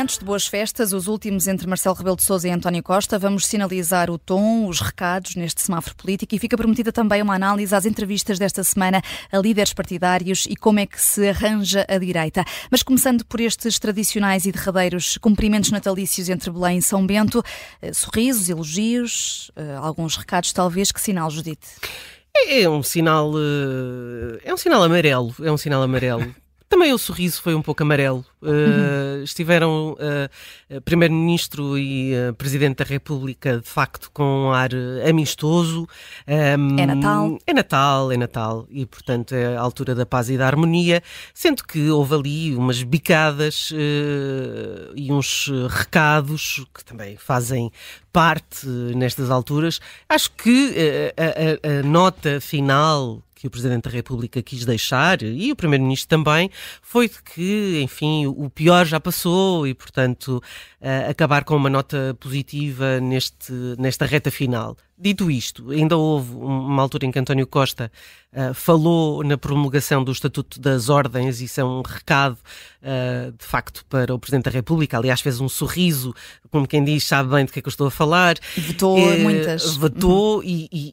Cumprimentos de boas festas, os últimos entre Marcelo Rebelo de Sousa e António Costa. Vamos sinalizar o tom, os recados neste semáforo político e fica prometida também uma análise às entrevistas desta semana a líderes partidários e como é que se arranja a direita. Mas começando por estes tradicionais e derradeiros cumprimentos natalícios entre Belém e São Bento, eh, sorrisos, elogios, eh, alguns recados talvez, que sinal, Judite? É, é um sinal, eh, é um sinal amarelo, é um sinal amarelo. Também o sorriso foi um pouco amarelo. Uh, estiveram uh, Primeiro-Ministro e uh, Presidente da República, de facto, com um ar amistoso. Um, é Natal. É Natal, é Natal. E, portanto, é a altura da paz e da harmonia. Sendo que houve ali umas bicadas e uns recados que também fazem parte nestas alturas. Acho que a, a, a nota final que o Presidente da República quis deixar, e o Primeiro-Ministro também, foi de que, enfim, o pior já passou e, portanto, uh, acabar com uma nota positiva neste, nesta reta final. Dito isto, ainda houve uma altura em que António Costa uh, falou na promulgação do Estatuto das Ordens, isso é um recado, uh, de facto, para o Presidente da República. Aliás, fez um sorriso, como quem diz, sabe bem do que é que eu estou a falar. Vetou uh, muitas. Vetou uhum. e, e,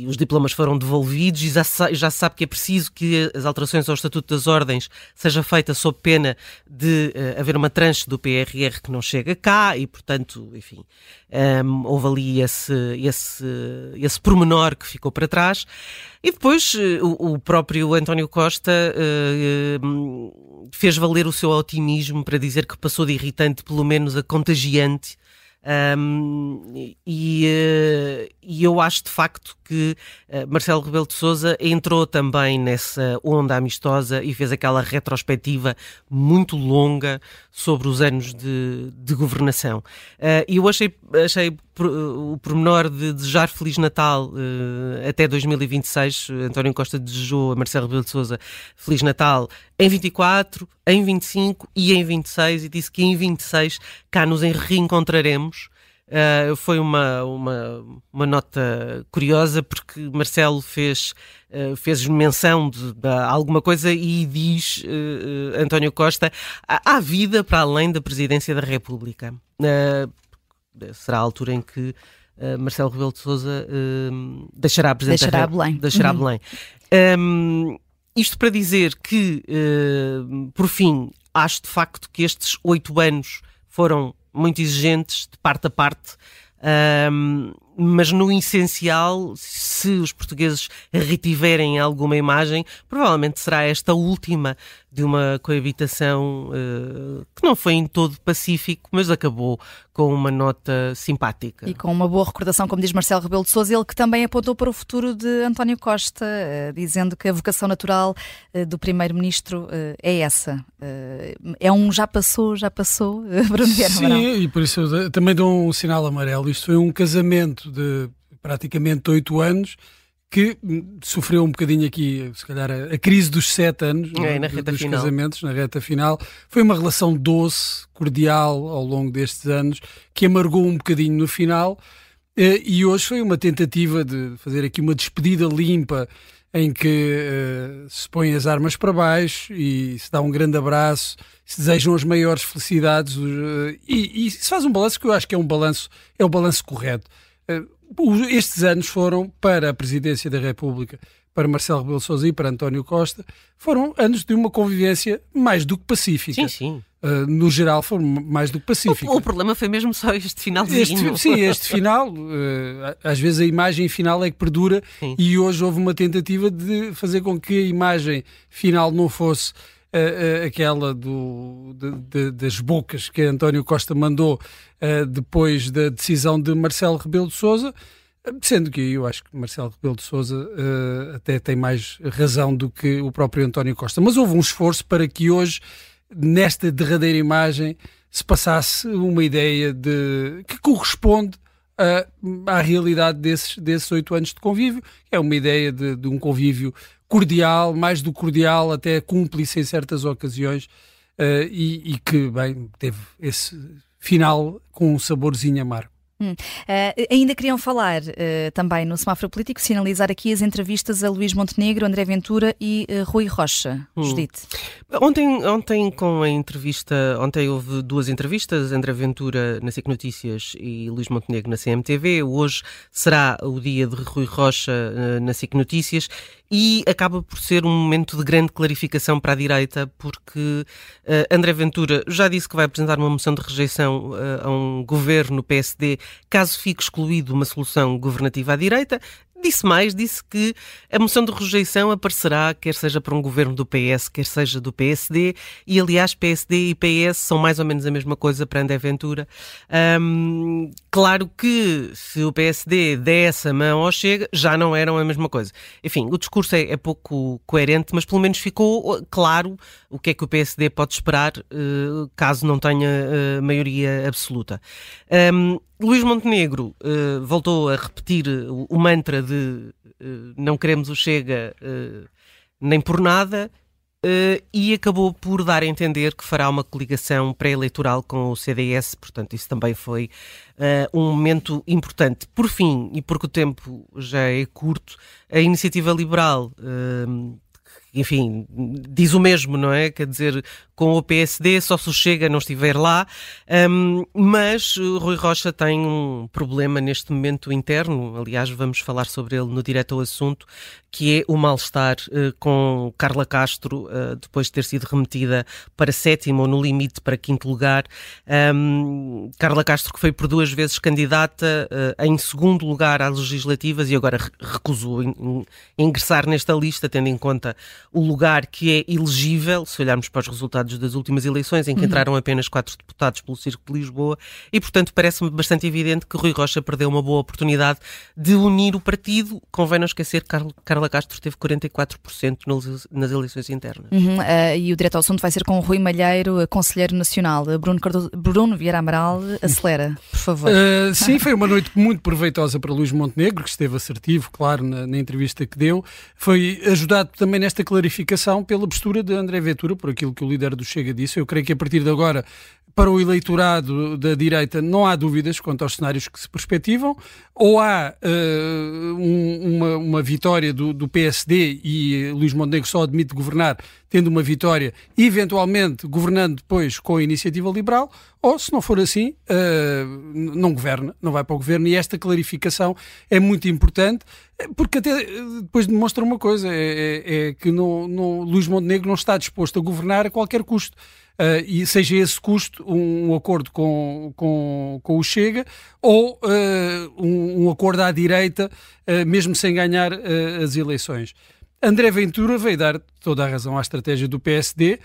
e, os diplomas foram devolvidos e já, já se sabe que é preciso que as alterações ao Estatuto das Ordens seja feita sob pena de haver uma tranche do PRR que não chega cá e, portanto, enfim, um, houve ali esse, esse, esse pormenor que ficou para trás. E depois eh, o, o próprio António Costa uh, fez valer o seu otimismo para dizer que passou de irritante, pelo menos, a contagiante. Um, e, uh, e, eu acho de facto que uh, Marcelo Rebelo de Sousa entrou também nessa onda amistosa e fez aquela retrospectiva muito longa sobre os anos de, de governação. Uh, e eu achei, achei o pormenor de desejar Feliz Natal uh, até 2026. António Costa desejou a Marcelo Rebelo de Sousa Feliz Natal em 24, em 25 e em 26 e disse que em 26 cá nos reencontraremos. Uh, foi uma, uma, uma nota curiosa porque Marcelo fez, uh, fez menção de, de, alguma coisa e diz uh, António Costa há, há, vida para além da presidência da República. Será a altura em que Marcelo Rebelo de Sousa deixará a presidência deixará Belém. Deixará uhum. Belém. Um, isto para dizer que, por fim, acho de facto que estes oito anos foram muito exigentes de parte a parte. Um, mas no essencial, se os portugueses retiverem alguma imagem, provavelmente será esta última de uma coabitação uh, que não foi em todo pacífico, mas acabou com uma nota simpática. E com uma boa recordação, como diz Marcelo Rebelo de Sousa, ele que também apontou para o futuro de António Costa, uh, dizendo que a vocação natural uh, do primeiro-ministro é essa. é um já passou, já passou, Bruno Vieira Sim, e por isso eu também dou um sinal amarelo. Isto foi um casamento de praticamente oito anos que sofreu um bocadinho aqui, se calhar, a, a crise dos sete anos é, reta dos final. casamentos, na reta final. Foi uma relação doce, cordial ao longo destes anos, que amargou um bocadinho no final. Eh, e hoje foi uma tentativa de fazer aqui uma despedida limpa em que uh, se põem as armas para baixo e se dá um grande abraço, se desejam as maiores felicidades uh, e, e, se faz um balanço que eu acho que é um balanço, é o balanço correto. Uh, estes anos foram para a Presidência da República, para Marcelo Rebelo Sousa e para António Costa, foram anos de uma convivência mais do que pacífica. Sim, sim. Uh, no geral foram mais do que pacífica. O, o, problema foi mesmo só este finalzinho. Este, sim, este final, uh, às vezes a imagem final é que perdura sim. e hoje houve uma tentativa de fazer com que a imagem final não fosse uh, aquela do, de, de, das bocas que António Costa mandou depois da decisão de Marcelo Rebelo de Sousa. Sendo que eu acho que Marcelo Rebelo de Sousa uh, até tem mais razão do que o próprio António Costa. Mas houve um esforço para que hoje, nesta derradeira imagem, se passasse uma ideia de que corresponde à realidade desses, desses oito anos de convívio. É uma ideia de, de, um convívio cordial, mais do cordial, até cúmplice em certas ocasiões, uh, e, e que, bem, teve esse final com um saborzinho amargo. Hum. Uh, ainda queriam falar uh, também no semáforo político, sinalizar aqui as entrevistas a Luís Montenegro, André Ventura e uh, Rui Rocha. Hum. Judite. Ontem, ontem, com a entrevista, ontem houve duas entrevistas, André Ventura na SIC Notícias e Luís Montenegro na CMTV. Hoje será o dia de Rui Rocha na SIC Notícias e acaba por ser um momento de grande clarificação para a direita, porque André Ventura já disse que vai apresentar uma moção de rejeição a um governo PSD caso fique excluído uma solução governativa à direita. Disse mais, disse que a moção de rejeição aparecerá, quer seja para um governo do PS, quer seja do PSD, e aliás, PSD e PS são mais ou menos a mesma coisa para André Ventura. Um, claro que se o PSD desse a mão ao Chega, já não eram a mesma coisa. Enfim, o discurso é, é pouco coerente, mas pelo menos ficou claro o que é que o PSD pode esperar uh, caso não tenha uh, maioria absoluta. Um, Luís Montenegro uh, voltou a repetir o, o mantra de uh, não queremos o Chega uh, nem por nada e acabou por dar a entender que fará uma coligação pré-eleitoral com o CDS, portanto, isso também foi um momento importante. Por fim, e porque o tempo já é curto, a iniciativa liberal enfim, diz o mesmo, não é? Quer dizer, com o PSD só se chega não estiver lá, um, mas Rui Rocha tem um problema neste momento interno, aliás, vamos falar sobre ele no direto ao assunto, que é o mal-estar uh, com Carla Castro, uh, depois de ter sido remetida para sétimo ou no limite para quinto lugar. Um, Carla Castro, que foi por duas vezes candidata uh, em segundo lugar às legislativas e agora recusou in, in, ingressar nesta lista, tendo em conta o lugar que é elegível, se olharmos para os resultados das últimas eleições, em que uhum. entraram apenas quatro deputados pelo Círculo de Lisboa, e portanto parece-me bastante evidente que Rui Rocha perdeu uma boa oportunidade de unir o partido. Convém não esquecer que Carla Castro teve 44% nas eleições internas. Uhum, uh, e o direto ao assunto vai ser com o Rui Malheiro, Conselheiro Nacional. Bruno, Cardoso, Bruno Vieira Amaral, acelera, por favor. Uh, sim, foi uma noite muito proveitosa para Luís Montenegro, que esteve assertivo, claro, na, na entrevista que deu. Foi ajudado também nesta clarificação pela postura de André Ventura, por aquilo que o líder do Chega disse. Eu creio que a partir de agora para o eleitorado da direita não há dúvidas quanto aos cenários que se perspectivam, ou há uh, um, uma, uma, vitória do, do, PSD e Luís Montenegro só admite governar tendo uma vitória, eventualmente governando depois com a iniciativa liberal, ou se não for assim, uh, não governa, não vai para o governo, e esta clarificação é muito importante, porque até depois demonstra uma coisa, é, é, é que no, no, Luís Montenegro não está disposto a governar a qualquer custo uh, e seja esse custo um, um acordo com, com, com, o Chega ou uh, um, um, acordo à direita, uh, mesmo sem ganhar as eleições. André Ventura veio dar toda a razão à estratégia do PSD,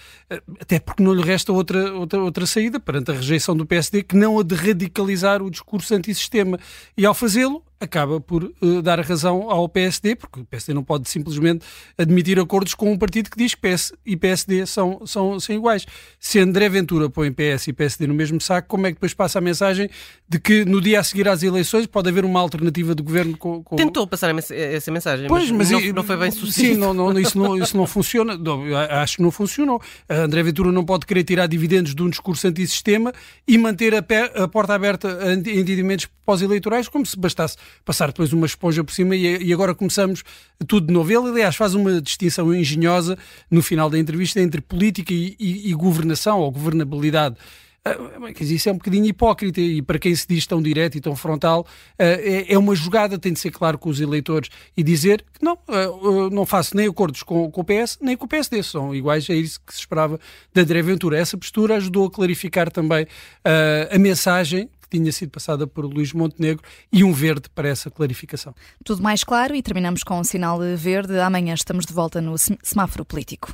até porque não lhe resta outra, outra, outra saída perante a rejeição do PSD que não a de radicalizar o discurso antissistema. E ao fazê-lo, acaba por uh, dar razão ao PSD, porque o PSD não pode simplesmente admitir acordos com um partido que diz que PS e PSD são, são, são iguais. Se André Ventura põe PS e PSD no mesmo saco, como é que depois passa a mensagem de que no dia a seguir às eleições pode haver uma alternativa de governo com. com... Tentou passar essa mensagem, pois, mas, mas não, não, foi bem sucedido. Sim, não, não, isso, não, isso não funciona. Não, acho que não funcionou. André Ventura não pode querer tirar dividendos de um discurso antissistema e manter a, pé, a porta aberta a entendimentos pós-eleitorais, como se bastasse passar depois uma esponja por cima e, e, agora começamos tudo de novo. Ele, aliás, faz uma distinção engenhosa no final da entrevista entre política e, e, e governação ou governabilidade. Uh, isso é um bocadinho hipócrita e para quem se diz tão direto e tão frontal, uh, é, é, uma jogada, tem de ser claro com os eleitores e dizer que não, uh, não faço nem acordos com, com, o PS nem com o PSD, são iguais, é isso que se esperava de André Ventura. Essa postura ajudou a clarificar também a mensagem que tinha sido passada por Luís Montenegro e um verde para essa clarificação. Tudo mais claro e terminamos com um sinal verde. Amanhã estamos de volta no semáforo político.